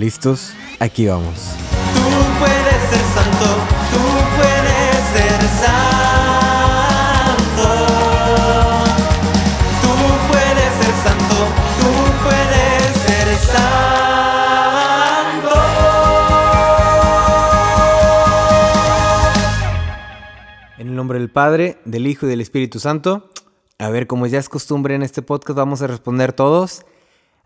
¿Listos? Aquí vamos. Tú puedes ser santo, tú puedes ser santo. Tú puedes ser santo, tú puedes ser santo. En el nombre del Padre, del Hijo y del Espíritu Santo. A ver, como ya es costumbre en este podcast, vamos a responder todos.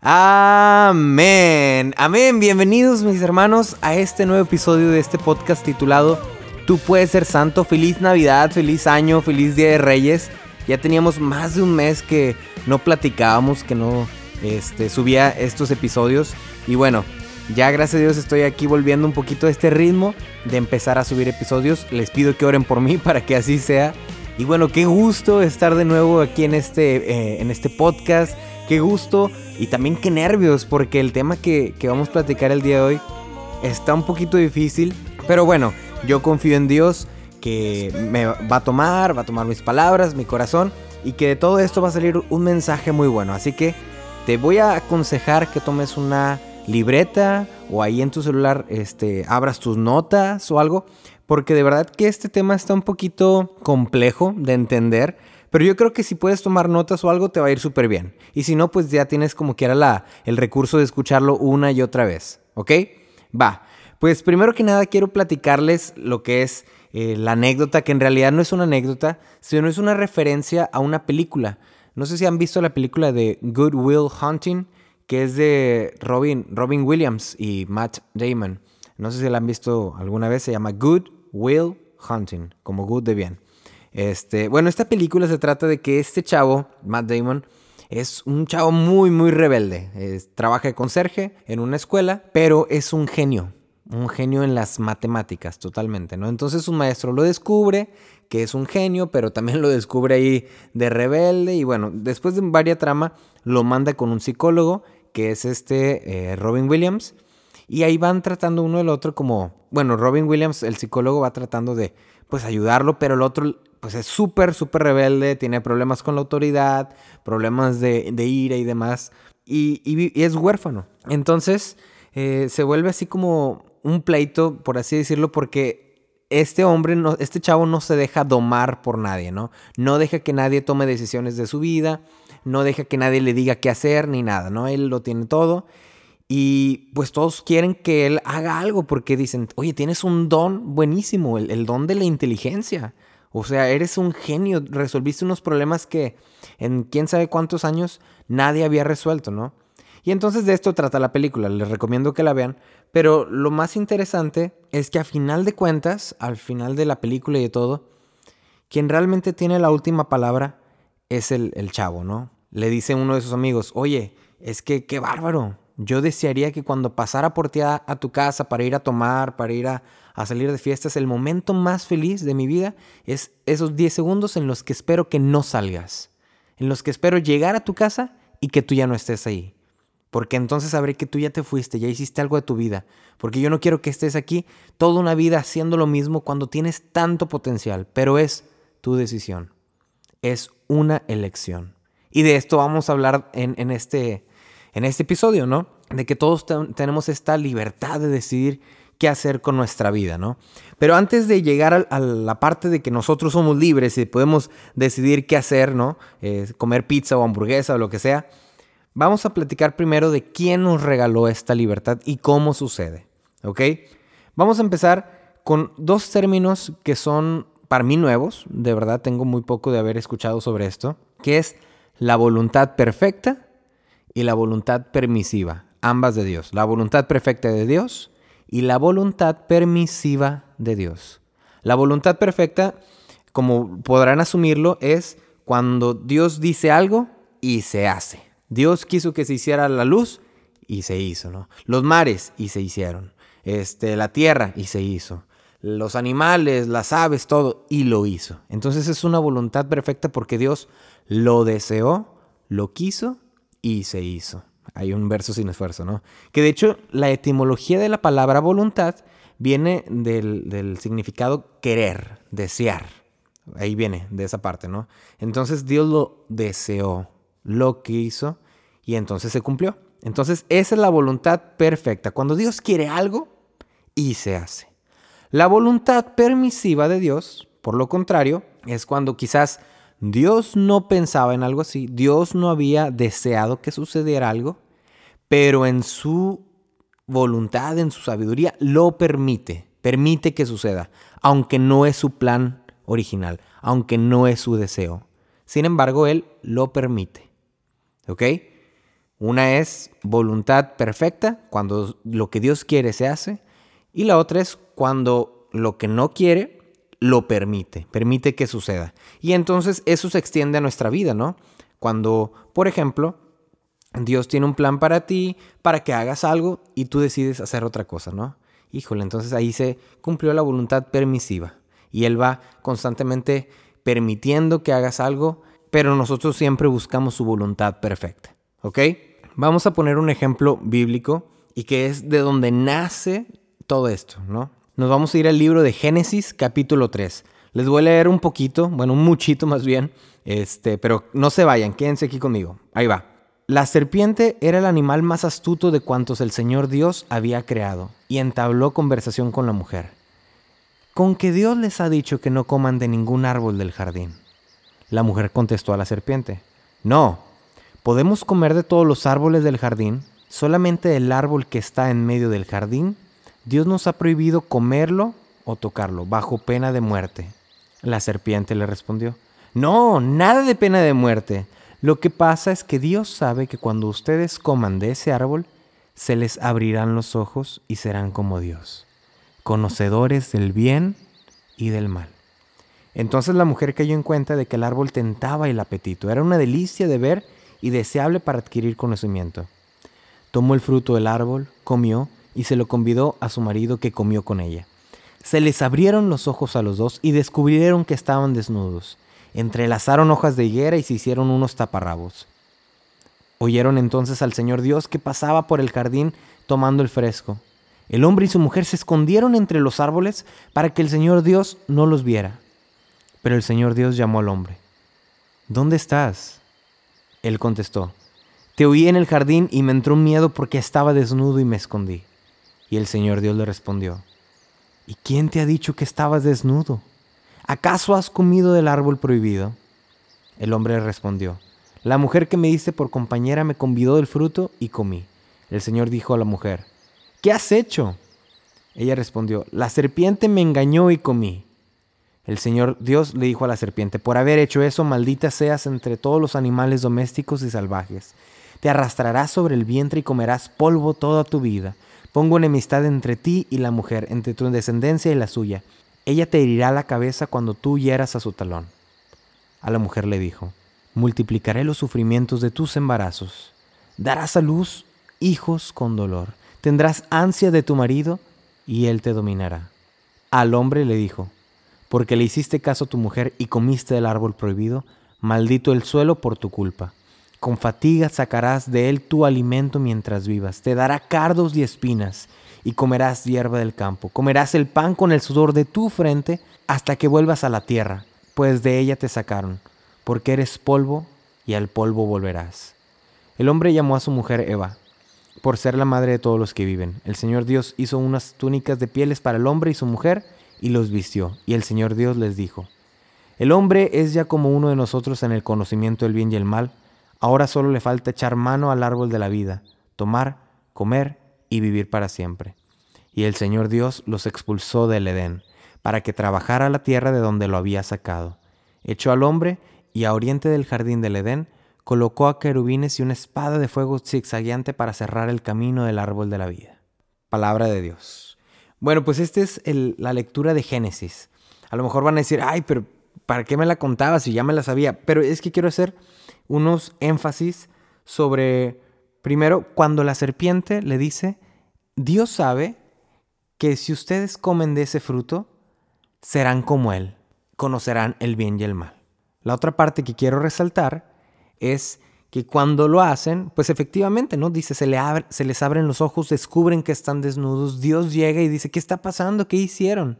Amén. Amén. Bienvenidos mis hermanos a este nuevo episodio de este podcast titulado Tú puedes ser santo. Feliz Navidad, feliz año, feliz Día de Reyes. Ya teníamos más de un mes que no platicábamos, que no este, subía estos episodios. Y bueno, ya gracias a Dios estoy aquí volviendo un poquito a este ritmo de empezar a subir episodios. Les pido que oren por mí para que así sea. Y bueno, qué gusto estar de nuevo aquí en este, eh, en este podcast. Qué gusto y también qué nervios, porque el tema que, vamos a platicar el día de hoy está un poquito difícil. Pero bueno, yo confío en Dios que me va a tomar, va a tomar mis palabras, mi corazón. Y que de todo esto va a salir un mensaje muy bueno. Así que te voy a aconsejar que tomes una libreta o ahí en tu celular este, abras tus notas o algo. Porque de verdad que este tema está un poquito complejo de entender. Pero yo creo que si puedes tomar notas o algo te va a ir súper bien. Y si no, pues ya tienes como quiera la, el recurso de escucharlo una y otra vez. ¿Ok? Va. Pues primero que nada quiero platicarles lo que es eh, la anécdota, que en realidad no es una anécdota, sino es una referencia a una película. No sé si han visto la película de Good Will Hunting, que es de Robin, Robin Williams y Matt Damon. No sé si la han visto alguna vez, se llama Good Will Hunting, como good de bien. Este, bueno, esta película se trata de que este chavo, Matt Damon, es un chavo muy, muy rebelde. Trabaja de conserje en una escuela, pero es un genio. Un genio en las matemáticas, totalmente, ¿no? Entonces un maestro lo descubre, que es un genio, pero también lo descubre ahí de rebelde. Y bueno, después de varias trama, lo manda con un psicólogo, que es este eh, Robin Williams. Y ahí van tratando uno del otro como, bueno, Robin Williams, el psicólogo, va tratando de, pues, ayudarlo, pero el otro, pues, es súper, súper rebelde, tiene problemas con la autoridad, problemas de, ira y demás, y, es huérfano. Entonces, eh, se vuelve así como un pleito, por así decirlo, porque este hombre, este chavo no se deja domar por nadie, ¿no? No deja que nadie tome decisiones de su vida, no deja que nadie le diga qué hacer ni nada, ¿no? Él lo tiene todo. Y pues todos quieren que él haga algo porque dicen, oye, tienes un don buenísimo, el don de la inteligencia. O sea, eres un genio, resolviste unos problemas que en quién sabe cuántos años nadie había resuelto, ¿no? Y entonces de esto trata la película, les recomiendo que la vean, pero lo más interesante es que a final de cuentas, al final de la película y de todo, quien realmente tiene la última palabra es el, el chavo, ¿no? Le dice uno de sus amigos, oye, es que qué bárbaro. Yo desearía que cuando pasara por ti a, tu casa para ir a tomar, para ir a, a salir de fiestas, el momento más feliz de mi vida es esos 10 segundos en los que espero que no salgas. En los que espero llegar a tu casa y que tú ya no estés ahí. Porque entonces sabré que tú ya te fuiste, ya hiciste algo de tu vida. Porque yo no quiero que estés aquí toda una vida haciendo lo mismo cuando tienes tanto potencial. Pero es tu decisión. Es una elección. Y de esto vamos a hablar en, en este, en este episodio, ¿no? De que todos te- tenemos esta libertad de decidir qué hacer con nuestra vida, ¿no? Pero antes de llegar a, la parte de que nosotros somos libres y podemos decidir qué hacer, ¿no? Comer pizza o hamburguesa o lo que sea, vamos a platicar primero de quién nos regaló esta libertad y cómo sucede, ¿ok? Vamos a empezar con dos términos que son para mí nuevos, de verdad tengo muy poco de haber escuchado sobre esto, que es la voluntad perfecta y la voluntad permisiva, ambas de Dios. La voluntad perfecta de Dios y la voluntad permisiva de Dios. La voluntad perfecta, como podrán asumirlo, es cuando Dios dice algo y se hace. Dios quiso que se hiciera la luz y se hizo, ¿no? Los mares y se hicieron. Este, la tierra y se hizo. Los animales, las aves, todo y lo hizo. Entonces es una voluntad perfecta porque Dios lo deseó, lo quiso y se hizo. Hay un verso sin esfuerzo, ¿no? Que de hecho la etimología de la palabra voluntad viene del, significado querer, desear. Ahí viene, de esa parte, ¿no? Entonces Dios lo deseó, lo quiso y entonces se cumplió. Entonces, esa es la voluntad perfecta. Cuando Dios quiere algo y se hace. La voluntad permisiva de Dios, por lo contrario, es cuando quizás Dios no pensaba en algo así, Dios no había deseado que sucediera algo, pero en su voluntad, en su sabiduría, lo permite, permite que suceda, aunque no es su plan original, aunque no es su deseo. Sin embargo, Él lo permite. ¿Ok? Una es voluntad perfecta, cuando lo que Dios quiere se hace, y la otra es cuando lo que no quiere lo permite, permite que suceda. Y entonces eso se extiende a nuestra vida, ¿no? Cuando, por ejemplo, Dios tiene un plan para ti, para que hagas algo y tú decides hacer otra cosa, ¿no? Híjole, entonces ahí se cumplió la voluntad permisiva y Él va constantemente permitiendo que hagas algo, pero nosotros siempre buscamos su voluntad perfecta, ¿ok? Vamos a poner un ejemplo bíblico y que es de donde nace todo esto, ¿no? Nos vamos a ir al libro de Génesis capítulo 3. Les voy a leer un poquito, bueno, un muchito más bien, este, pero no se vayan, quédense aquí conmigo. Ahí va. La serpiente era el animal más astuto de cuantos el Señor Dios había creado, y entabló conversación con la mujer. Con que Dios les ha dicho que no coman de ningún árbol del jardín. La mujer contestó a la serpiente, No, podemos comer de todos los árboles del jardín, solamente del árbol que está en medio del jardín, Dios nos ha prohibido comerlo o tocarlo, bajo pena de muerte. La serpiente le respondió, No, nada de pena de muerte. Lo que pasa es que Dios sabe que cuando ustedes coman de ese árbol, se les abrirán los ojos y serán como Dios, conocedores del bien y del mal. Entonces la mujer cayó en cuenta de que el árbol tentaba el apetito, era una delicia de ver y deseable para adquirir conocimiento. Tomó el fruto del árbol, comió y se lo convidó a su marido que comió con ella. Se les abrieron los ojos a los dos y descubrieron que estaban desnudos entrelazaron hojas de higuera y se hicieron unos taparrabos. Oyeron entonces al Señor Dios que pasaba por el jardín tomando el fresco. El hombre y su mujer se escondieron entre los árboles para que el Señor Dios no los viera. Pero el Señor Dios llamó al hombre. ¿Dónde estás? Él contestó, Te oí en el jardín y me entró miedo porque estaba desnudo y me escondí. Y el Señor Dios le respondió, ¿Y quién te ha dicho que estabas desnudo? ¿acaso has comido del árbol prohibido? El hombre respondió, la mujer que me diste por compañera me convidó del fruto y comí. El Señor dijo a la mujer, ¿qué has hecho? Ella respondió, la serpiente me engañó y comí. El Señor Dios le dijo a la serpiente, por haber hecho eso, maldita seas entre todos los animales domésticos y salvajes. Te arrastrarás sobre el vientre y comerás polvo toda tu vida. Pongo enemistad entre ti y la mujer, entre tu descendencia y la suya. Ella te herirá la cabeza cuando tú hieras a su talón. A la mujer le dijo, multiplicaré los sufrimientos de tus embarazos. Darás a luz hijos con dolor. Tendrás ansia de tu marido y él te dominará. Al hombre le dijo, porque le hiciste caso a tu mujer y comiste del árbol prohibido, maldito el suelo por tu culpa. Con fatiga sacarás de él tu alimento mientras vivas. Te dará cardos y espinas y comerás hierba del campo. Comerás el pan con el sudor de tu frente hasta que vuelvas a la tierra, pues de ella te sacaron, porque eres polvo y al polvo volverás. El hombre llamó a su mujer Eva, por ser la madre de todos los que viven. El Señor Dios hizo unas túnicas de pieles para el hombre y su mujer y los vistió. Y el Señor Dios les dijo, el hombre es ya como uno de nosotros en el conocimiento del bien y el mal, ahora solo le falta echar mano al árbol de la vida, tomar, comer y vivir para siempre. Y el Señor Dios los expulsó del Edén, para que trabajara la tierra de donde lo había sacado. Echó al hombre y a oriente del jardín del Edén colocó a querubines y una espada de fuego zigzagueante para cerrar el camino del árbol de la vida. Palabra de Dios. Bueno, pues esta es la lectura de Génesis. A lo mejor van a decir, ay, pero ¿para qué me la contabas si ya me la sabía? Pero es que quiero hacer unos énfasis sobre Primero, cuando la serpiente le dice, Dios sabe que si ustedes comen de ese fruto, serán como Él, conocerán el bien y el mal. La otra parte que quiero resaltar es que cuando lo hacen, pues efectivamente, ¿no? Dice, se, le se les abren los ojos, descubren que están desnudos, Dios llega y dice, ¿qué está pasando? ¿Qué hicieron?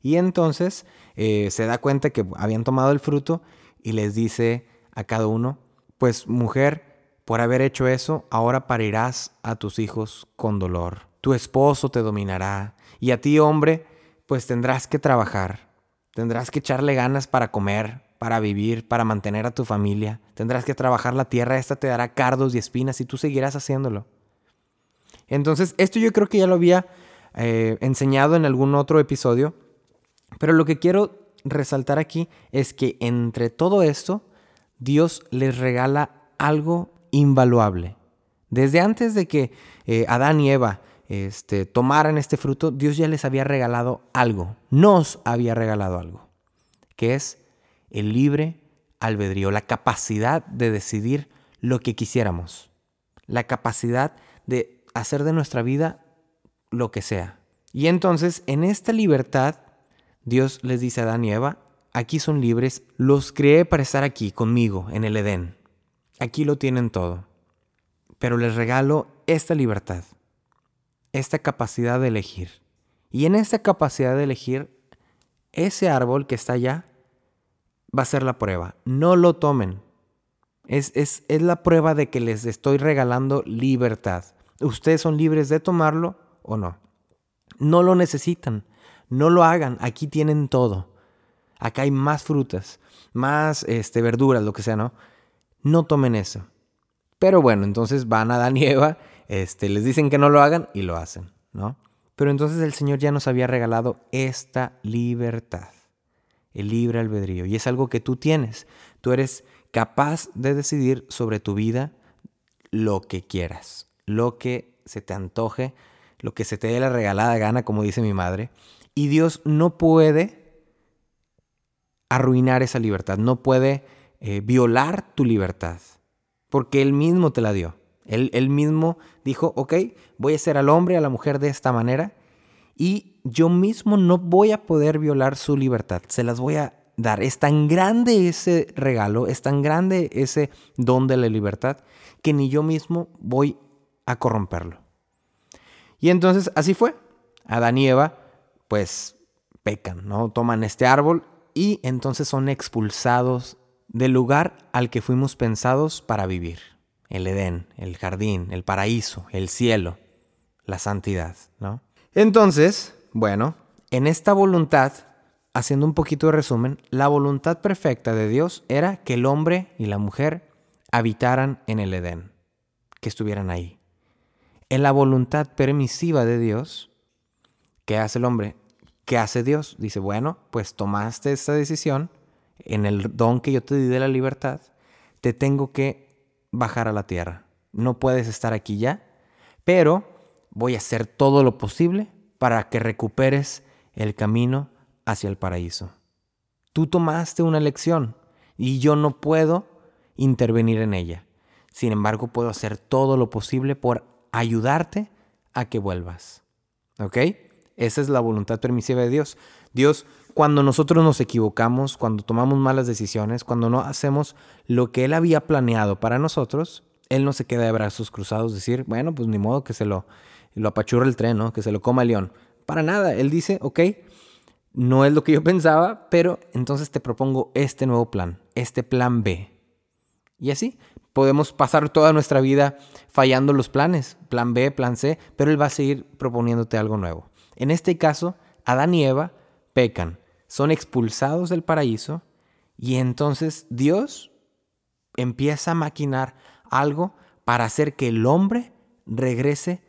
Y entonces eh, se da cuenta que habían tomado el fruto y les dice a cada uno, pues mujer, Por haber hecho eso, ahora parirás a tus hijos con dolor. Tu esposo te dominará. Y a ti, hombre, pues tendrás que trabajar. Tendrás que echarle ganas para comer, para vivir, para mantener a tu familia. Tendrás que trabajar la tierra, esta te dará cardos y espinas y tú seguirás haciéndolo. Entonces, esto yo creo que ya lo había eh, enseñado en algún otro episodio, pero lo que quiero resaltar aquí es que entre todo esto, Dios les regala algo invaluable. Desde antes de que eh, Adán y Eva este, tomaran este fruto, Dios ya les había regalado algo, nos había regalado algo, que es el libre albedrío, la capacidad de decidir lo que quisiéramos, la capacidad de hacer de nuestra vida lo que sea. Y entonces, en esta libertad, Dios les dice a Adán y Eva, aquí son libres, los creé para estar aquí conmigo en el Edén. Aquí lo tienen todo. Pero les regalo esta libertad, esta capacidad de elegir. Y en esta capacidad de elegir, ese árbol que está allá va a ser la prueba. No lo tomen. Es, es, es la prueba de que les estoy regalando libertad. Ustedes son libres de tomarlo o no. No lo necesitan. No lo hagan. Aquí tienen todo. Acá hay más frutas, más este, verduras, lo que sea, ¿no? No tomen eso. Pero bueno, entonces van a Adán y Eva, este, les dicen que no lo hagan y lo hacen, ¿no? Pero entonces el Señor ya nos había regalado esta libertad, el libre albedrío. Y es algo que tú tienes. Tú eres capaz de decidir sobre tu vida lo que quieras lo que se te antoje, lo que se te dé la regalada gana, como dice mi madre. Y Dios no puede arruinar esa libertad, no puede eh, violar tu libertad, porque Él mismo te la dio. Él, él mismo dijo, ok, voy a ser al hombre, a la mujer de esta manera, y yo mismo no voy a poder violar su libertad, se las voy a dar. Es tan grande ese regalo, es tan grande ese don de la libertad, que ni yo mismo voy a corromperlo. Y entonces así fue. Adán y Eva, pues pecan, ¿no? Toman este árbol y entonces son expulsados del lugar al que fuimos pensados para vivir. El Edén, el jardín, el paraíso, el cielo, la santidad, ¿no? Entonces, bueno, en esta voluntad, haciendo un poquito de resumen, la voluntad perfecta de Dios era que el hombre y la mujer habitaran en el Edén, que estuvieran ahí en la voluntad permisiva de Dios, ¿qué hace el hombre? ¿Qué hace Dios? Dice, bueno, pues tomaste esta decisión en el don que yo te di de la libertad, te tengo que bajar a la tierra. No puedes estar aquí ya, pero voy a hacer todo lo posible para que recuperes el camino hacia el paraíso. Tú tomaste una lección y yo no puedo intervenir en ella. Sin embargo, puedo hacer todo lo posible por ayudarte a que vuelvas. ¿Ok? Esa es la voluntad permisiva de Dios. Dios, cuando nosotros nos equivocamos, cuando tomamos malas decisiones, cuando no hacemos lo que Él había planeado para nosotros, Él no se queda de brazos cruzados, decir, bueno, pues ni modo que se lo, lo el tren, ¿no? Que se lo coma el león. Para nada. Él dice, ok, no es lo que yo pensaba, pero entonces te propongo este nuevo plan, este plan B. Y así, Podemos pasar toda nuestra vida fallando los planes, plan B, plan C, pero Él va a seguir proponiéndote algo nuevo. En este caso, Adán y Eva pecan, son expulsados del paraíso y entonces Dios empieza a maquinar algo para hacer que el hombre regrese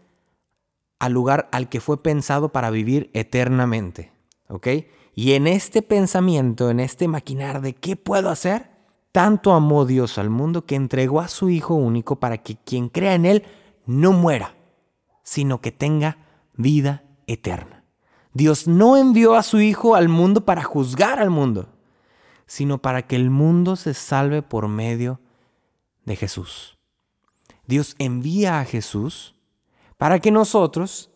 al lugar al que fue pensado para vivir eternamente. ¿Ok? Y en este pensamiento, en este maquinar de qué puedo hacer, tanto amó Dios al mundo que entregó a su Hijo único para que quien crea en Él no muera, sino que tenga vida eterna. Dios no envió a su Hijo al mundo para juzgar al mundo, sino para que el mundo se salve por medio de Jesús. Dios envía a Jesús para que nosotros,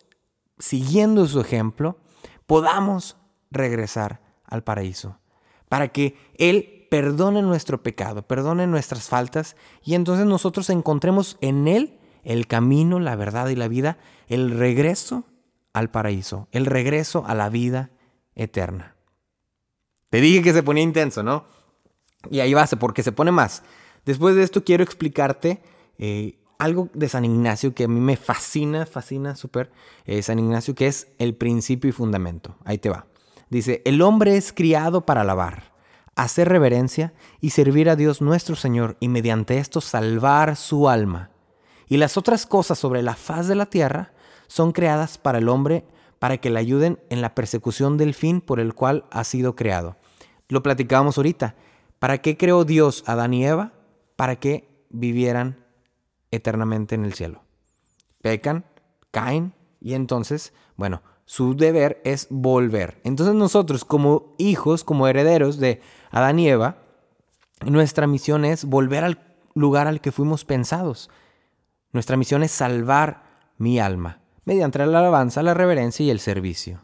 siguiendo su ejemplo, podamos regresar al paraíso, para que Él perdone nuestro pecado, perdone nuestras faltas y entonces nosotros encontremos en Él el camino, la verdad y la vida, el regreso al paraíso, el regreso a la vida eterna. Te dije que se ponía intenso, ¿no? Y ahí va, porque se pone más. Después de esto quiero explicarte eh, algo de San Ignacio que a mí me fascina, fascina súper, eh, San Ignacio, que es el principio y fundamento. Ahí te va. Dice, el hombre es criado para alabar, hacer reverencia y servir a Dios nuestro Señor y mediante esto salvar su alma. Y las otras cosas sobre la faz de la tierra son creadas para el hombre para que le ayuden en la persecución del fin por el cual ha sido creado. Lo platicábamos ahorita. ¿Para qué creó Dios a Adán y Eva? Para que vivieran eternamente en el cielo. Pecan, caen y entonces, bueno, su deber es volver. Entonces nosotros como hijos, como herederos de Adán y Eva, nuestra misión es volver al lugar al que fuimos pensados. Nuestra misión es salvar mi alma mediante la alabanza, la reverencia y el servicio.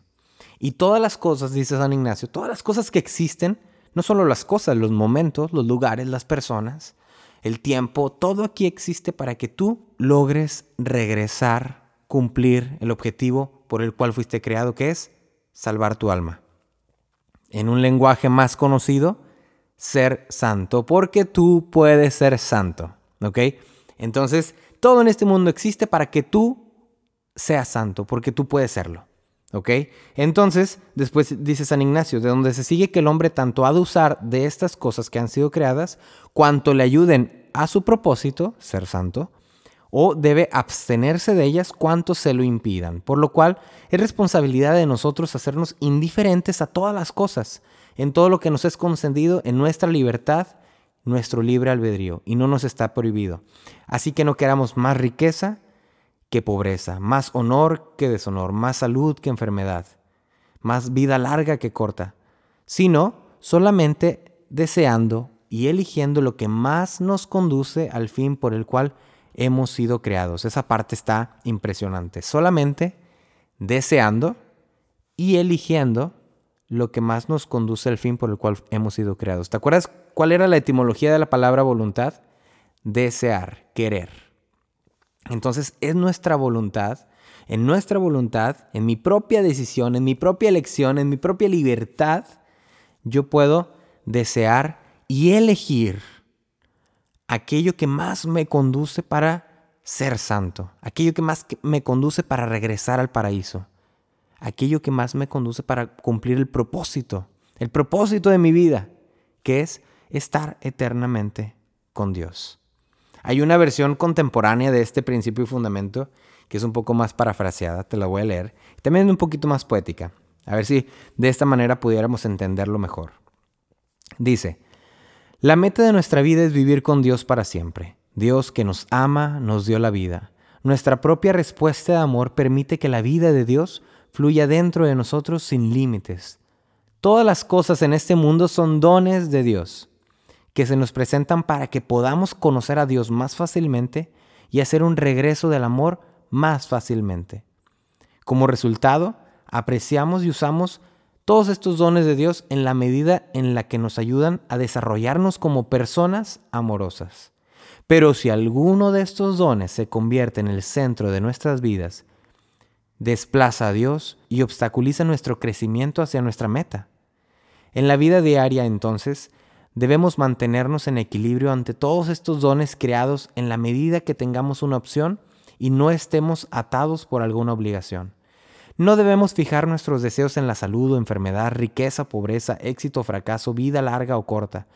Y todas las cosas, dice San Ignacio, todas las cosas que existen, no solo las cosas, los momentos, los lugares, las personas, el tiempo, todo aquí existe para que tú logres regresar, cumplir el objetivo por el cual fuiste creado, que es salvar tu alma. En un lenguaje más conocido, ser santo, porque tú puedes ser santo, ¿ok? Entonces, todo en este mundo existe para que tú seas santo, porque tú puedes serlo. ¿Ok? Entonces, después dice San Ignacio, de donde se sigue que el hombre tanto ha de usar de estas cosas que han sido creadas, cuanto le ayuden a su propósito, ser santo, o debe abstenerse de ellas cuanto se lo impidan. Por lo cual, es responsabilidad de nosotros hacernos indiferentes a todas las cosas, en todo lo que nos es concedido en nuestra libertad, nuestro libre albedrío, y no nos está prohibido. Así que no queramos más riqueza, que pobreza, más honor que deshonor, más salud que enfermedad, más vida larga que corta, sino solamente deseando y eligiendo lo que más nos conduce al fin por el cual hemos sido creados. Esa parte está impresionante. Solamente deseando y eligiendo lo que más nos conduce al fin por el cual hemos sido creados. ¿Te acuerdas cuál era la etimología de la palabra voluntad? Desear, querer. Entonces es nuestra voluntad, en nuestra voluntad, en mi propia decisión, en mi propia elección, en mi propia libertad, yo puedo desear y elegir aquello que más me conduce para ser santo, aquello que más me conduce para regresar al paraíso, aquello que más me conduce para cumplir el propósito, el propósito de mi vida, que es estar eternamente con Dios. Hay una versión contemporánea de este principio y fundamento que es un poco más parafraseada, te la voy a leer, también un poquito más poética. A ver si de esta manera pudiéramos entenderlo mejor. Dice, la meta de nuestra vida es vivir con Dios para siempre. Dios que nos ama nos dio la vida. Nuestra propia respuesta de amor permite que la vida de Dios fluya dentro de nosotros sin límites. Todas las cosas en este mundo son dones de Dios que se nos presentan para que podamos conocer a Dios más fácilmente y hacer un regreso del amor más fácilmente. Como resultado, apreciamos y usamos todos estos dones de Dios en la medida en la que nos ayudan a desarrollarnos como personas amorosas. Pero si alguno de estos dones se convierte en el centro de nuestras vidas, desplaza a Dios y obstaculiza nuestro crecimiento hacia nuestra meta. En la vida diaria, entonces, Debemos mantenernos en equilibrio ante todos estos dones creados en la medida que tengamos una opción y no estemos atados por alguna obligación. No debemos fijar nuestros deseos en la salud o enfermedad, riqueza, pobreza, éxito fracaso, vida larga o corta,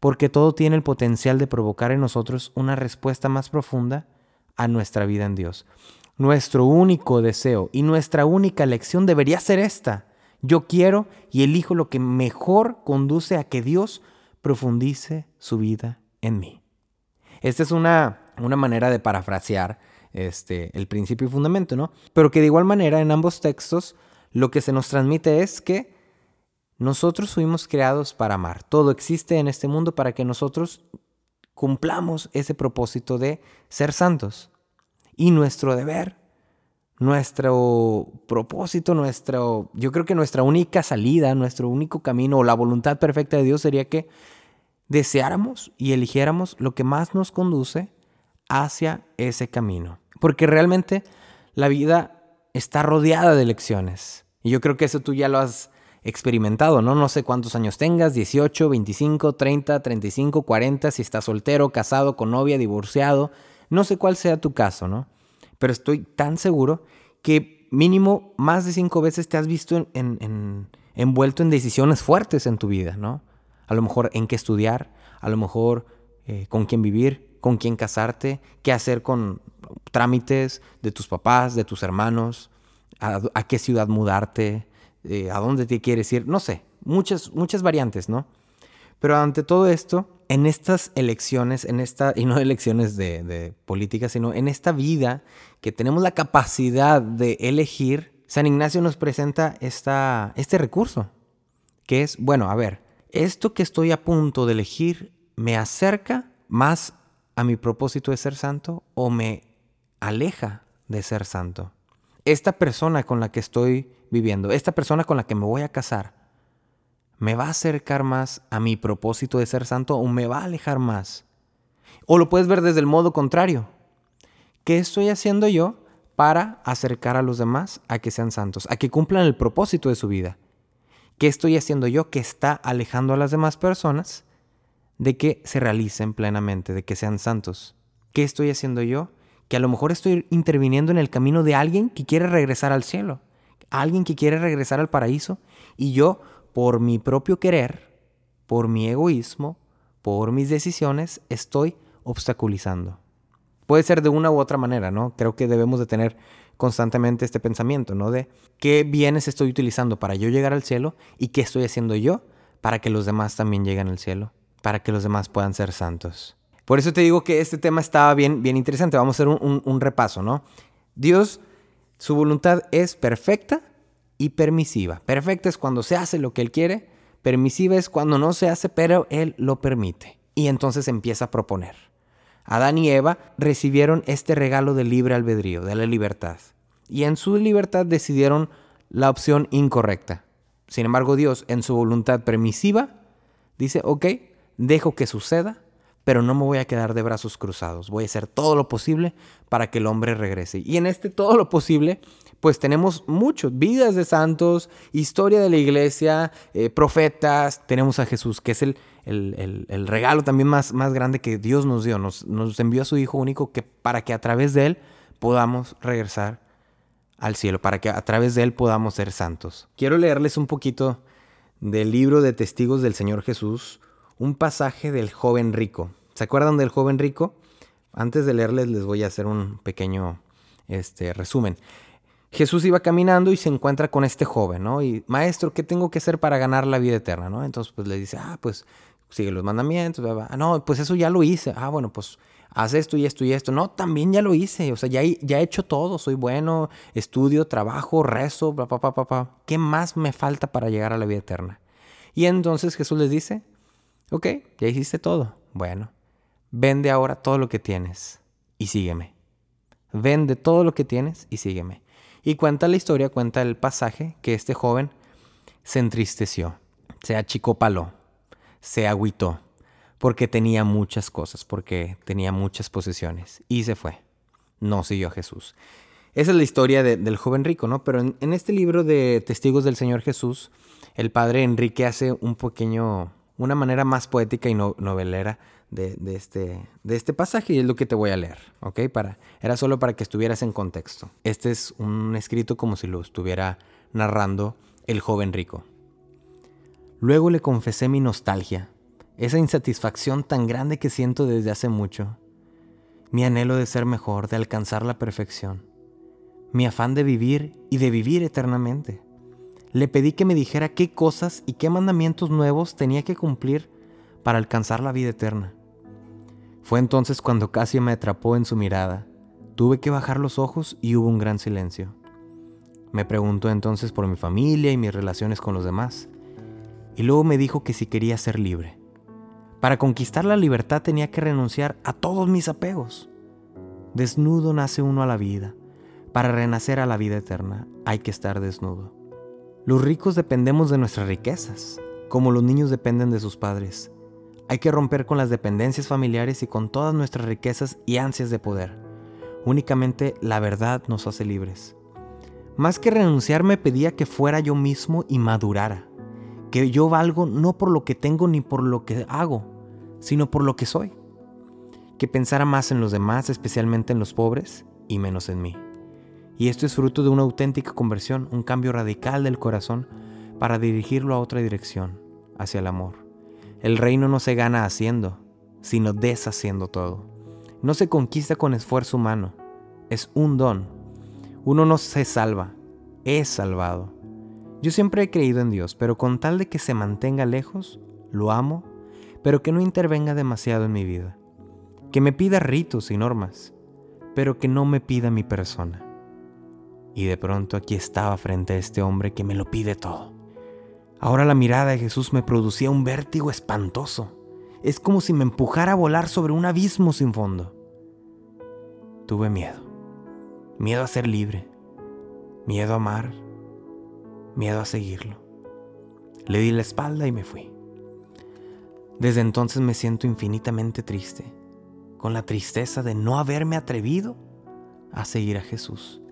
porque todo tiene el potencial de provocar en nosotros una respuesta más profunda a nuestra vida en Dios. Nuestro único deseo y nuestra única elección debería ser esta. Yo quiero y elijo lo que mejor conduce a que Dios profundice su vida en mí. Esta es una, una manera de parafrasear este, el principio y fundamento, ¿no? Pero que de igual manera en ambos textos lo que se nos transmite es que nosotros fuimos creados para amar. Todo existe en este mundo para que nosotros cumplamos ese propósito de ser santos. Y nuestro deber, nuestro propósito, nuestro, yo creo que nuestra única salida, nuestro único camino o la voluntad perfecta de Dios sería que deseáramos y eligiéramos lo que más nos conduce hacia ese camino. Porque realmente la vida está rodeada de lecciones. Y yo creo que eso tú ya lo has experimentado, ¿no? No sé cuántos años tengas, 18, 25, 30, 35, 40, si estás soltero, casado, con novia, divorciado, No sé cuál sea tu caso, ¿no? Pero estoy tan seguro que mínimo más de cinco veces te has visto envuelto en decisiones fuertes en tu vida, ¿no? A lo mejor en qué estudiar, a lo mejor eh, con quién vivir, con quién casarte, qué hacer con trámites de tus papás, de tus hermanos, a, qué ciudad mudarte, eh, a dónde te quieres ir, no sé, muchas, muchas variantes, ¿no? Pero ante todo esto, en estas elecciones, en esta, y no elecciones de, de política, sino en esta vida que tenemos la capacidad de elegir, San Ignacio nos presenta esta, este recurso, que es, bueno, a ver, esto que estoy a punto de elegir me acerca más a mi propósito de ser santo o me aleja de ser santo. Esta persona con la que estoy viviendo, esta persona con la que me voy a casar, ¿me va a acercar más a mi propósito de ser santo o me va a alejar más? O lo puedes ver desde el modo contrario. ¿Qué estoy haciendo yo para acercar a los demás a que sean santos, a que cumplan el propósito de su vida? ¿Qué estoy haciendo yo que está alejando a las demás personas de que se realicen plenamente, de que sean santos? ¿Qué estoy haciendo yo? Que a lo mejor estoy interviniendo en el camino de alguien que quiere regresar al cielo, alguien que quiere regresar al paraíso, y yo por mi propio querer, por mi egoísmo, por mis decisiones, estoy obstaculizando. Puede ser de una u otra manera, ¿no? Creo que debemos de tener constantemente este pensamiento, ¿no? De qué bienes estoy utilizando para yo llegar al cielo y qué estoy haciendo yo para que los demás también lleguen al cielo, para que los demás puedan ser santos. Por eso te digo que este tema estaba bien, bien interesante. Vamos a hacer un, un repaso, ¿no? Dios, su voluntad es perfecta y permisiva. Perfecta es cuando se hace lo que Él quiere, permisiva es cuando no se hace, pero Él lo permite. Y entonces empieza a proponer. Adán y Eva recibieron este regalo de libre albedrío, de la libertad. Y en su libertad decidieron la opción incorrecta. Sin embargo, Dios, en su voluntad permisiva, dice, ok, dejo que suceda, pero no me voy a quedar de brazos cruzados. Voy a hacer todo lo posible para que el hombre regrese. Y en este todo lo posible pues tenemos muchos, vidas de santos, historia de la iglesia, eh, profetas, tenemos a Jesús, que es el, el, regalo también más, más grande que Dios nos dio, nos, nos envió a su Hijo único que, para que a través de Él podamos regresar al cielo, para que a través de Él podamos ser santos. Quiero leerles un poquito del libro de testigos del Señor Jesús, un pasaje del joven rico. ¿Se acuerdan del joven rico? Antes de leerles les voy a hacer un pequeño este, resumen. Jesús iba caminando y se encuentra con este joven, ¿no? Y, maestro, ¿qué tengo que hacer para ganar la vida eterna, no? Entonces, pues le dice, ah, pues sigue los mandamientos, Ah, no, pues eso ya lo hice. Ah, bueno, pues haz esto y esto y esto. No, también ya lo hice. O sea, ya, ya he hecho todo. Soy bueno, estudio, trabajo, rezo, bla, bla, bla. ¿Qué más me falta para llegar a la vida eterna? Y entonces Jesús les dice, ok, ya hiciste todo. Bueno, vende ahora todo lo que tienes y sígueme. Vende todo lo que tienes y sígueme. Y cuenta la historia, cuenta el pasaje que este joven se entristeció, se achicopaló, se agüitó, porque tenía muchas cosas, porque tenía muchas posesiones, y se fue. No siguió a Jesús. Esa es la historia del joven rico, ¿no? Pero en, este libro de Testigos del Señor Jesús, el padre Enrique hace un pequeño, una manera más poética y novelera de, este, de este pasaje y es lo que te voy a leer, ¿ok? Era solo para que estuvieras en contexto. Este es un escrito como si lo estuviera narrando el joven rico. Luego le confesé mi nostalgia, esa insatisfacción tan grande que siento desde hace mucho, mi anhelo de ser mejor, de alcanzar la perfección, mi afán de vivir y de vivir eternamente. Le pedí que me dijera qué cosas y qué mandamientos nuevos tenía que cumplir para alcanzar la vida eterna. Fue entonces cuando casi me atrapó en su mirada. Tuve que bajar los ojos y hubo un gran silencio. Me preguntó entonces por mi familia y mis relaciones con los demás. Y luego me dijo que si quería ser libre. Para conquistar la libertad tenía que renunciar a todos mis apegos. Desnudo nace uno a la vida. Para renacer a la vida eterna hay que estar desnudo. Los ricos dependemos de nuestras riquezas, como los niños dependen de sus padres. Hay que romper con las dependencias familiares y con todas nuestras riquezas y ansias de poder. Únicamente la verdad nos hace libres. Más que renunciar me pedía que fuera yo mismo y madurara, que yo valgo no por lo que tengo ni por lo que hago, sino por lo que soy. que pensara más en los demás, especialmente en los pobres, y menos en mí. Y esto es fruto de una auténtica conversión, un cambio radical del corazón para dirigirlo a otra dirección, hacia el amor. El reino no se gana haciendo, sino deshaciendo todo. No se conquista con esfuerzo humano, es un don. Uno no se salva, es salvado. Yo siempre he creído en Dios, pero con tal de que se mantenga lejos, lo amo, pero que no intervenga demasiado en mi vida. Que me pida ritos y normas, pero que no me pida mi persona. Y de pronto aquí estaba frente a este hombre que me lo pide todo. Ahora la mirada de Jesús me producía un vértigo espantoso. Es como si me empujara a volar sobre un abismo sin fondo. Tuve miedo. Miedo a ser libre. Miedo a amar. Miedo a seguirlo. Le di la espalda y me fui. Desde entonces me siento infinitamente triste, con la tristeza de no haberme atrevido a seguir a Jesús.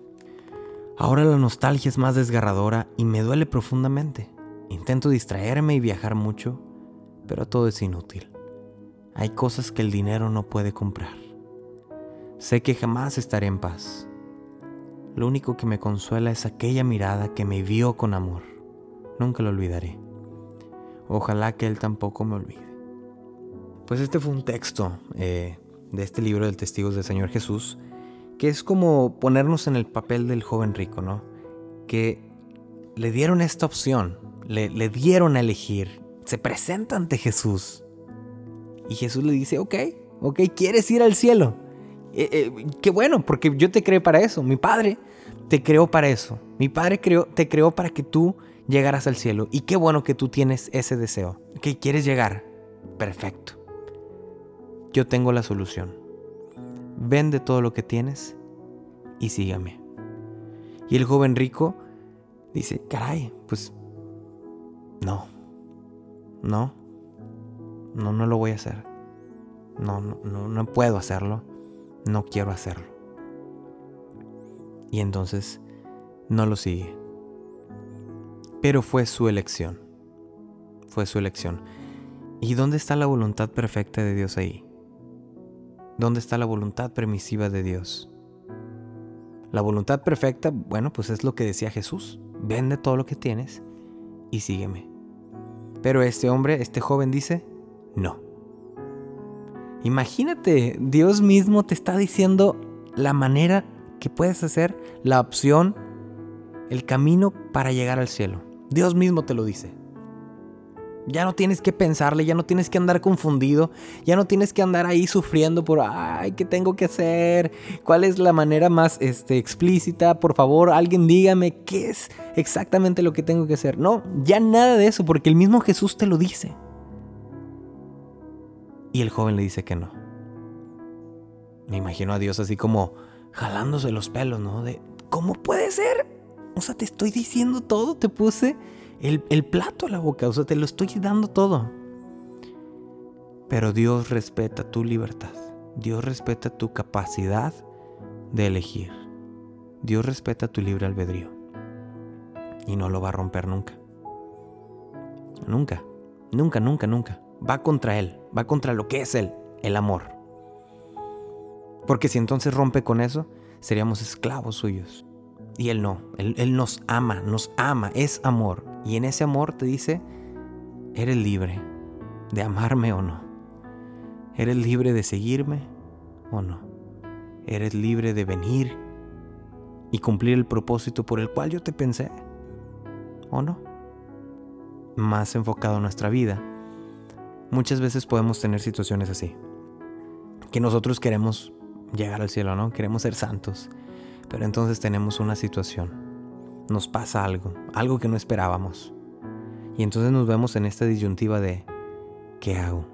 Ahora la nostalgia es más desgarradora y me duele profundamente. Intento distraerme y viajar mucho, pero todo es inútil. Hay cosas que el dinero no puede comprar. Sé que jamás estaré en paz. Lo único que me consuela es aquella mirada que me vio con amor. Nunca lo olvidaré. Ojalá que él tampoco me olvide. Pues este fue un texto eh, de este libro del Testigos del Señor Jesús, que es como ponernos en el papel del joven rico, ¿no? Que le dieron esta opción, le, dieron a elegir, se presenta ante Jesús. Y Jesús le dice, ok, ok, ¿quieres ir al cielo? Eh, eh, qué bueno, porque yo te creé para eso. Mi padre te creó para eso. Mi padre te creó para que tú llegaras al cielo. Y qué bueno que tú tienes ese deseo. Que quieres llegar. Perfecto. Yo tengo la solución. Vende todo lo que tienes y sígame. Y el joven rico dice, caray, pues no, no, no, no lo voy a hacer. No, no, no, no puedo hacerlo. No quiero hacerlo. Y entonces no lo sigue. Pero fue su elección. Fue su elección. ¿Y dónde está la voluntad perfecta de Dios ahí? ¿Dónde está la voluntad permisiva de Dios? La voluntad perfecta, bueno, pues es lo que decía Jesús. Vende todo lo que tienes y sígueme. Pero este hombre, este joven dice, no. Imagínate, Dios mismo te está diciendo la manera que puedes hacer, la opción, el camino para llegar al cielo. Dios mismo te lo dice. Ya no tienes que pensarle, ya no tienes que andar confundido, ya no tienes que andar ahí sufriendo por, ay, ¿qué tengo que hacer? ¿Cuál es la manera más este, explícita? Por favor, alguien dígame qué es exactamente lo que tengo que hacer. No, ya nada de eso, porque el mismo Jesús te lo dice. Y el joven le dice que no. Me imagino a Dios así como jalándose los pelos, ¿no? De, ¿cómo puede ser? O sea, te estoy diciendo todo, te puse el, plato a la boca, o sea, te lo estoy dando todo. Pero Dios respeta tu libertad. Dios respeta tu capacidad de elegir. Dios respeta tu libre albedrío. Y no lo va a romper nunca. Nunca. Nunca, nunca, nunca. Va contra Él. Va contra lo que es Él. El amor. Porque si entonces rompe con eso, seríamos esclavos suyos. Y Él no. Él, él nos ama, nos ama, es amor. Y en ese amor te dice, eres libre de amarme o no. Eres libre de seguirme o no. Eres libre de venir y cumplir el propósito por el cual yo te pensé o no. Más enfocado en nuestra vida, muchas veces podemos tener situaciones así. Que nosotros queremos llegar al cielo, ¿no? Queremos ser santos. Pero entonces tenemos una situación nos pasa algo, algo que no esperábamos. Y entonces nos vemos en esta disyuntiva de, ¿qué hago?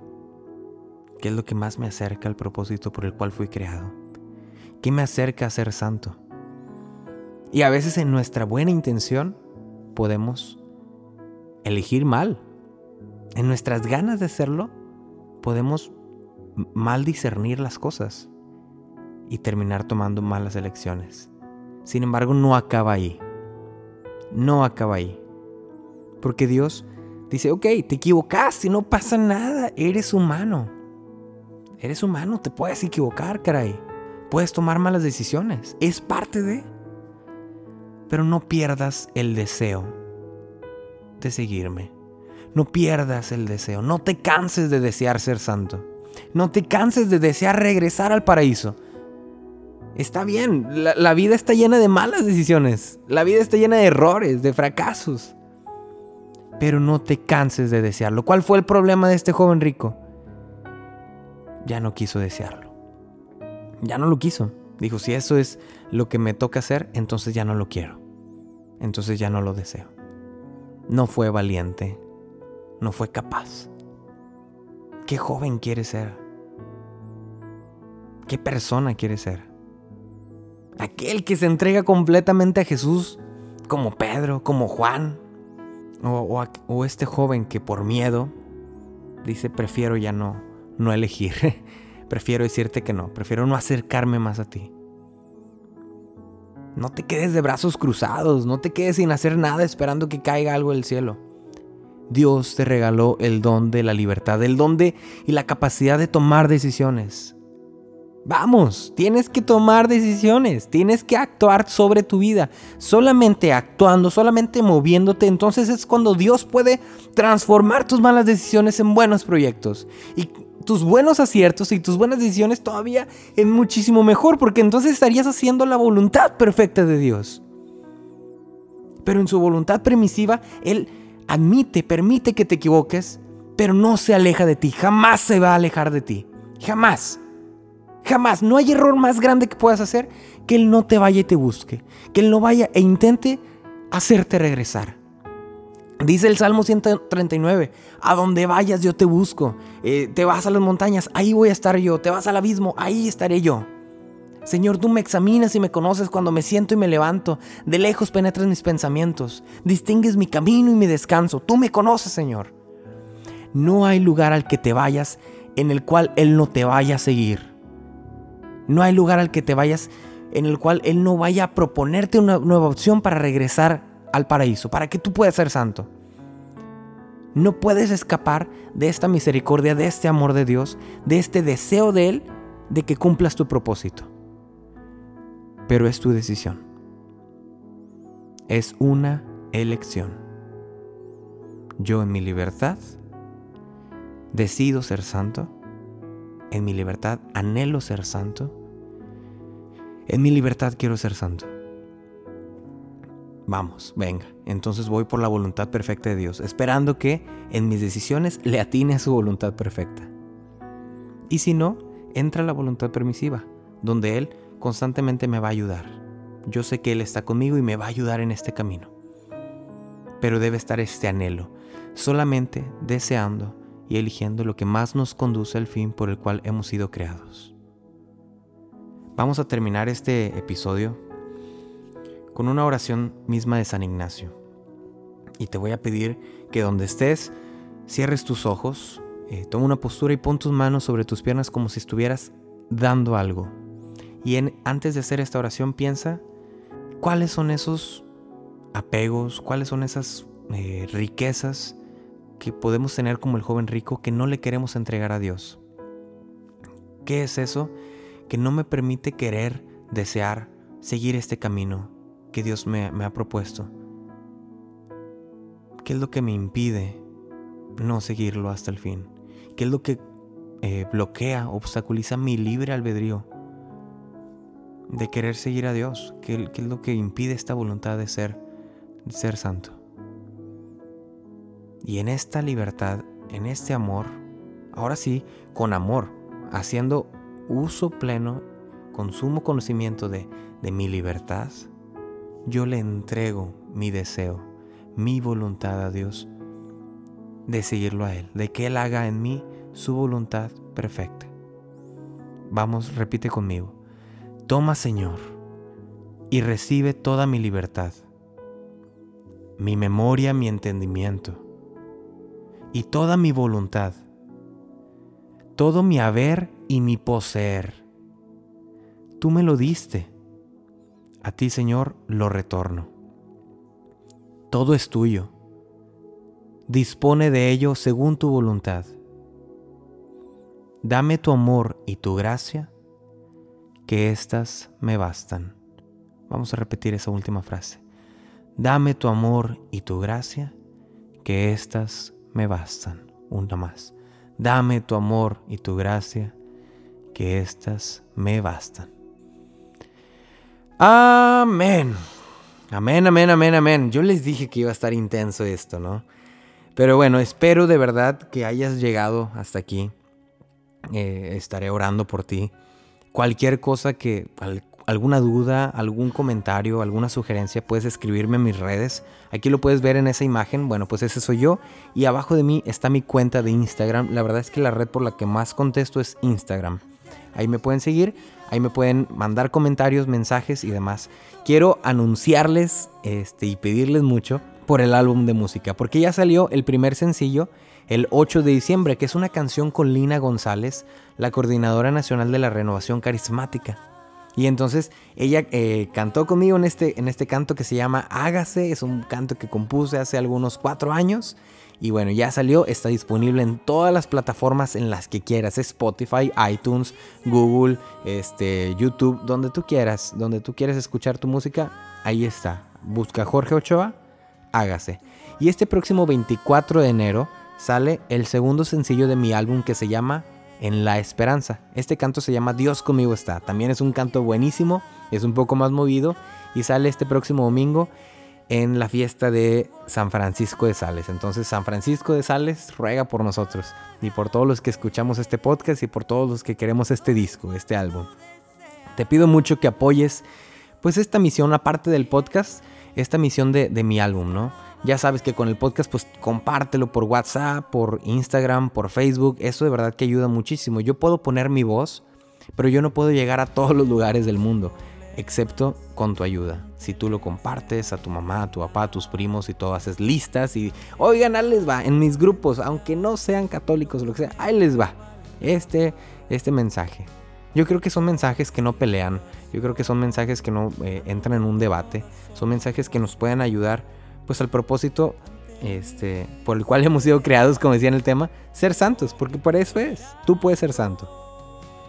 ¿Qué es lo que más me acerca al propósito por el cual fui creado? ¿Qué me acerca a ser santo? Y a veces en nuestra buena intención podemos elegir mal. En nuestras ganas de hacerlo podemos mal discernir las cosas y terminar tomando malas elecciones. Sin embargo, no acaba ahí no acaba ahí. Porque Dios dice, ok, te equivocaste, no pasa nada, eres humano. Eres humano, te puedes equivocar, caray. Puedes tomar malas decisiones. Es parte de. Pero no pierdas el deseo de seguirme. No pierdas el deseo. No te canses de desear ser santo. No te canses de desear regresar al paraíso. Está bien, la, vida está llena de malas decisiones. La vida está llena de errores, de fracasos. Pero no te canses de desearlo. ¿Cuál fue el problema de este joven rico? Ya no quiso desearlo. Ya no lo quiso. Dijo, si eso es lo que me toca hacer, entonces ya no lo quiero. Entonces ya no lo deseo. No fue valiente. No fue capaz. ¿Qué joven quiere ser? ¿Qué persona quiere ser? Aquel que se entrega completamente a Jesús, como Pedro, como Juan, o, este joven que por miedo dice, prefiero ya no, no elegir, prefiero decirte que no, prefiero no acercarme más a ti. No te quedes de brazos cruzados, no te quedes sin hacer nada esperando que caiga algo del cielo. Dios te regaló el don de la libertad, el don de y la capacidad de tomar decisiones. Vamos, tienes que tomar decisiones, tienes que actuar sobre tu vida. Solamente actuando, solamente moviéndote, entonces es cuando Dios puede transformar tus malas decisiones en buenos proyectos. Y tus buenos aciertos y tus buenas decisiones todavía en muchísimo mejor, porque entonces estarías haciendo la voluntad perfecta de Dios. Pero en su voluntad permisiva, Él admite, permite que te equivoques, pero no se aleja de ti, jamás se va a alejar de ti, jamás. Jamás, no hay error más grande que puedas hacer que Él no te vaya y te busque, que Él no vaya e intente hacerte regresar. Dice el Salmo 139, a donde vayas yo te busco, eh, te vas a las montañas, ahí voy a estar yo, te vas al abismo, ahí estaré yo. Señor, tú me examinas y me conoces cuando me siento y me levanto. De lejos penetras mis pensamientos. Distingues mi camino y mi descanso. Tú me conoces, Señor. No hay lugar al que te vayas en el cual Él no te vaya a seguir. No hay lugar al que te vayas en el cual Él no vaya a proponerte una nueva opción para regresar al paraíso, para que tú puedas ser santo. No puedes escapar de esta misericordia, de este amor de Dios, de este deseo de Él de que cumplas tu propósito pero es tu decisión. Es una elección. Yo en mi libertad decido ser santo. En mi libertad anhelo ser santo. En mi libertad quiero ser santo. Vamos, venga. Entonces voy por la voluntad perfecta de Dios, esperando que en mis decisiones le atine a su voluntad perfecta. Y si no, entra la voluntad permisiva, donde Él constantemente me va a ayudar. Yo sé que Él está conmigo y me va a ayudar en este camino. Pero debe estar este anhelo, solamente deseando y eligiendo lo que más nos conduce al fin por el cual hemos sido creados. Vamos a terminar este episodio con una oración misma de San Ignacio. Y te voy a pedir que donde estés, cierres tus ojos, eh, toma una postura y pon tus manos sobre tus piernas como si estuvieras dando algo, y antes de hacer esta oración piensa cuáles son esos apegos, cuáles son esas eh, riquezas que podemos tener como el joven rico que no le queremos entregar a Dios. ¿Qué es eso que no me permite querer, desear, seguir este camino que Dios me, ha propuesto? ¿Qué es lo que me impide no seguirlo hasta el fin? ¿Qué es lo que eh, bloquea, obstaculiza mi libre albedrío de querer seguir a Dios, que, es lo que impide esta voluntad de ser, de ser santo. Y en esta libertad, en este amor, ahora sí, con amor, haciendo uso pleno, con sumo conocimiento de, de mi libertad, yo le entrego mi deseo, mi voluntad a Dios de seguirlo a Él, de que Él haga en mí su voluntad perfecta. Vamos, repite conmigo. Toma, Señor, y recibe toda mi libertad, mi memoria, mi entendimiento, y toda mi voluntad, todo mi haber y mi poseer. Tú me lo diste, a ti, Señor, lo retorno. Todo es tuyo. Dispone de ello según tu voluntad. Dame tu amor y tu gracia, que éstas me bastan. Vamos a repetir esa última frase. Dame tu amor y tu gracia, que éstas me bastan. Una más. Dame tu amor y tu gracia, que éstas me bastan. Amén. Amén, amén, amén, amén. Yo les dije que iba a estar intenso esto, ¿no? Pero bueno, espero de verdad que hayas llegado hasta aquí. Eh, estaré orando por ti. Cualquier cosa que, alguna duda, algún comentario, alguna sugerencia, puedes escribirme en mis redes. Aquí lo puedes ver en esa imagen. Bueno, pues ese soy yo. Y abajo de mí está mi cuenta de Instagram. La verdad es que la red por la que más contesto es Instagram. Ahí me pueden seguir, ahí me pueden mandar comentarios, mensajes y demás. Quiero anunciarles este, y pedirles mucho por el álbum de música, porque ya salió el primer sencillo el 8 de diciembre, que es una canción con Lina González, la coordinadora nacional de la renovación carismática. Y entonces ella eh, cantó conmigo en este, en este canto que se llama Hágase, es un canto que compuse hace algunos cuatro años. Y bueno, ya salió, está disponible en todas las plataformas en las que quieras, Spotify, iTunes, Google, este, YouTube, donde tú quieras, donde tú quieras escuchar tu música, ahí está. Busca Jorge Ochoa, hágase. Y este próximo 24 de enero sale el segundo sencillo de mi álbum que se llama en la esperanza. Este canto se llama Dios conmigo está. También es un canto buenísimo, es un poco más movido y sale este próximo domingo en la fiesta de San Francisco de Sales. Entonces San Francisco de Sales ruega por nosotros y por todos los que escuchamos este podcast y por todos los que queremos este disco, este álbum. Te pido mucho que apoyes pues esta misión, aparte del podcast, esta misión de, de mi álbum, ¿no? Ya sabes que con el podcast pues compártelo por WhatsApp, por Instagram, por Facebook. Eso de verdad que ayuda muchísimo. Yo puedo poner mi voz, pero yo no puedo llegar a todos los lugares del mundo, excepto con tu ayuda. Si tú lo compartes a tu mamá, a tu papá, a tus primos y todo, haces listas y, oigan, ahí les va, en mis grupos, aunque no sean católicos o lo que sea, ahí les va este, este mensaje. Yo creo que son mensajes que no pelean, yo creo que son mensajes que no eh, entran en un debate, son mensajes que nos pueden ayudar pues al propósito este, por el cual hemos sido creados, como decía en el tema, ser santos, porque por eso es, tú puedes ser santo.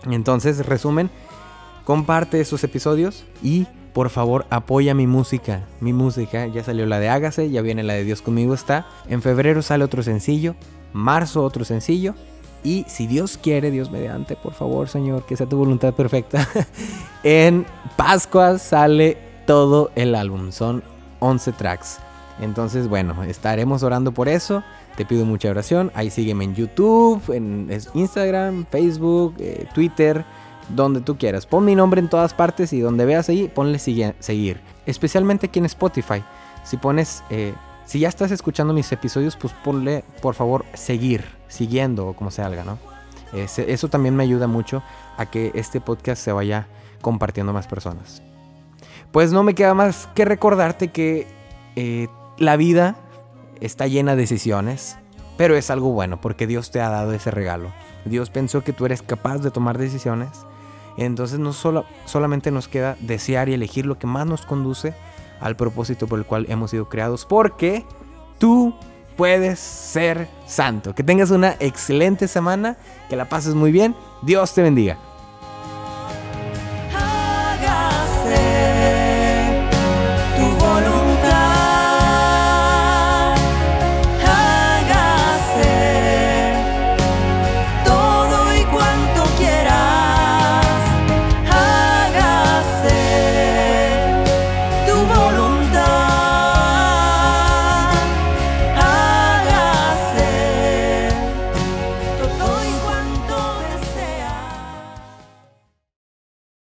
Entonces, resumen, comparte esos episodios y por favor apoya mi música. Mi música ya salió la de Hágase, ya viene la de Dios conmigo está. En febrero sale otro sencillo, marzo otro sencillo. Y si Dios quiere, Dios mediante, por favor, Señor, que sea tu voluntad perfecta. en Pascua sale todo el álbum. Son 11 tracks. Entonces, bueno, estaremos orando por eso. Te pido mucha oración. Ahí sígueme en YouTube, en Instagram, Facebook, eh, Twitter, donde tú quieras. Pon mi nombre en todas partes y donde veas ahí, ponle seguir. Especialmente aquí en Spotify. Si pones, eh, si ya estás escuchando mis episodios, pues ponle, por favor, seguir, siguiendo o como se haga, ¿no? eso también me ayuda mucho a que este podcast se vaya compartiendo más personas. Pues no me queda más que recordarte que eh, la vida está llena de decisiones, pero es algo bueno porque Dios te ha dado ese regalo. Dios pensó que tú eres capaz de tomar decisiones. Entonces no solo, solamente nos queda desear y elegir lo que más nos conduce al propósito por el cual hemos sido creados. Porque tú puedes ser santo. Que tengas una excelente semana, que la pases muy bien. Dios te bendiga.